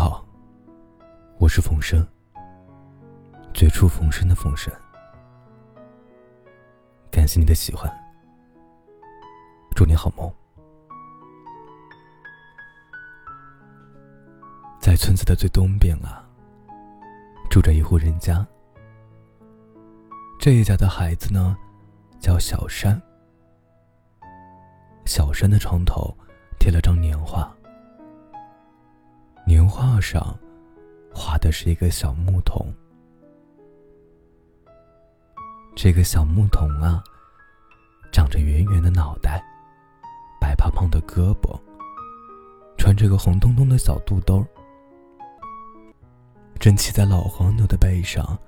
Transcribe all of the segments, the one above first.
好，我是冯生，绝处逢生的冯生。感谢你的喜欢，祝你好梦。在村子的最东边啊，住着一户人家。这一家的孩子呢，叫小山。小山的床头贴了张年画，年画上画的是一个小牧童。这个小牧童啊，长着圆圆的脑袋，白胖胖的胳膊，穿着个红彤彤的小肚兜，正骑在老黄牛的背上，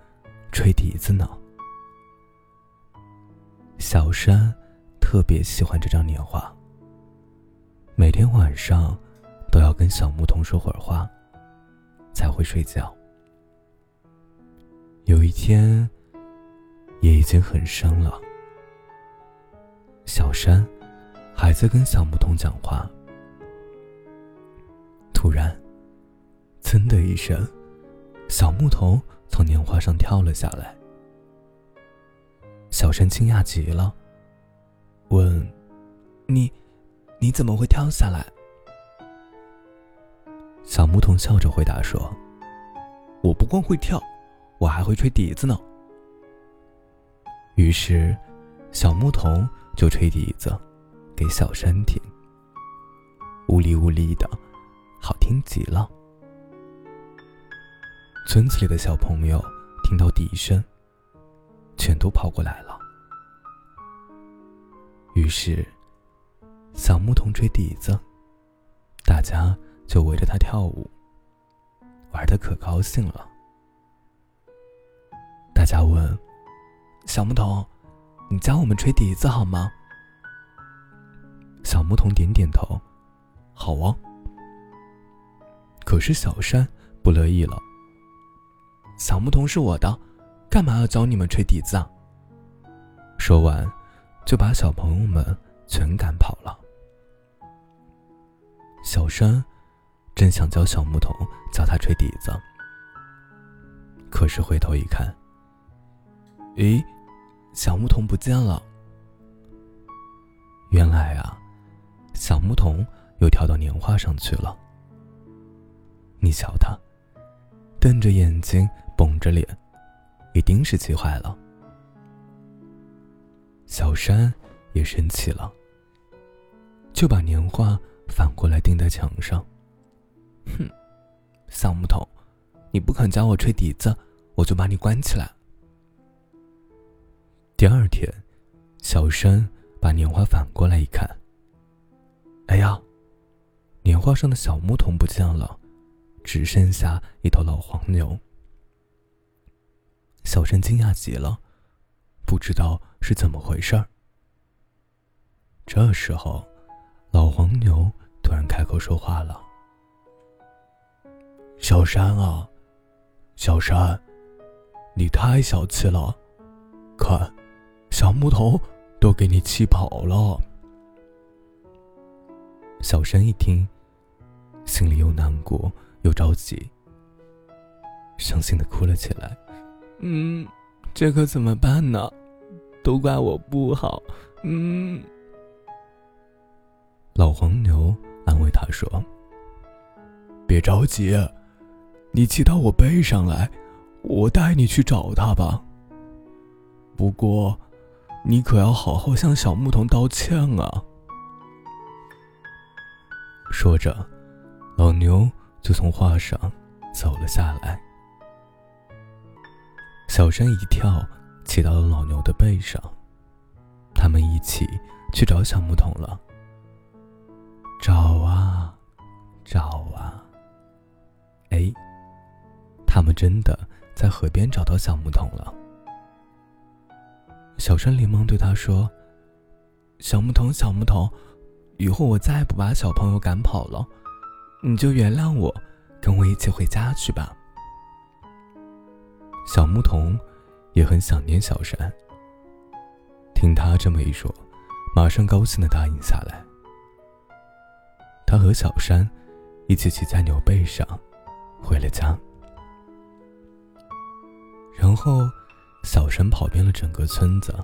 吹笛子呢。小山特别喜欢这张年画，每天晚上都要跟小牧童说会儿话，才会睡觉。有一天。也已经很深了。小山还在跟小牧童讲话，突然，噌的一声，小牧童从年画上跳了下来。小山惊讶极了，问：“你，你怎么会跳下来？”小牧童笑着回答说：“我不光会跳，我还会吹笛子呢。”于是，小牧童就吹笛子，给小山听。呜哩呜哩的，好听极了。村子里的小朋友听到笛声，全都跑过来了。于是，小牧童吹笛子，大家就围着他跳舞，玩的可高兴了。大家问。小牧童，你教我们吹笛子好吗？小牧童点点头，好啊。可是小山不乐意了。小牧童是我的，干嘛要教你们吹笛子啊？说完，就把小朋友们全赶跑了。小山真想教小牧童教他吹笛子，可是回头一看。咦，小牧童不见了。原来啊，小牧童又跳到年画上去了。你瞧他，瞪着眼睛，绷着脸，一定是气坏了。小山也生气了，就把年画反过来钉在墙上。哼，小木桶，你不肯教我吹笛子，我就把你关起来。第二天，小山把年画反过来一看。哎呀，年画上的小牧童不见了，只剩下一头老黄牛。小山惊讶极了，不知道是怎么回事儿。这时候，老黄牛突然开口说话了：“小山啊，小山，你太小气了，看。”小牧童都给你气跑了。小山一听，心里又难过又着急，伤心的哭了起来。嗯，这可怎么办呢？都怪我不好。嗯。老黄牛安慰他说：“别着急，你骑到我背上来，我带你去找他吧。不过。”你可要好好向小牧童道歉啊！说着，老牛就从画上走了下来。小山一跳，骑到了老牛的背上。他们一起去找小牧童了。找啊，找真的在河边找到小牧童了。小山连忙对他说：“小牧童，小牧童，以后我再也不把小朋友赶跑了，你就原谅我，跟我一起回家去吧。”小牧童也很想念小山，听他这么一说，马上高兴的答应下来。他和小山一起骑在牛背上，回了家。然后，小山跑遍了整个村子，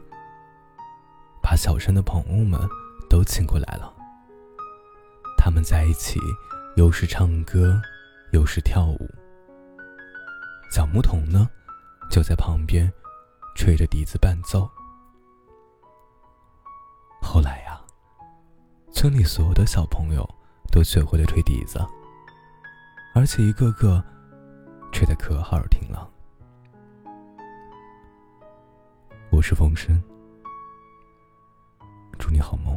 把小山的朋友们都请过来了。他们在一起，又是唱歌，又是跳舞。小牧童呢，就在旁边吹着笛子伴奏。后来呀，村里所有的小朋友都学会了吹笛子，而且一个个吹得可好听了。我是冯生，祝你好梦。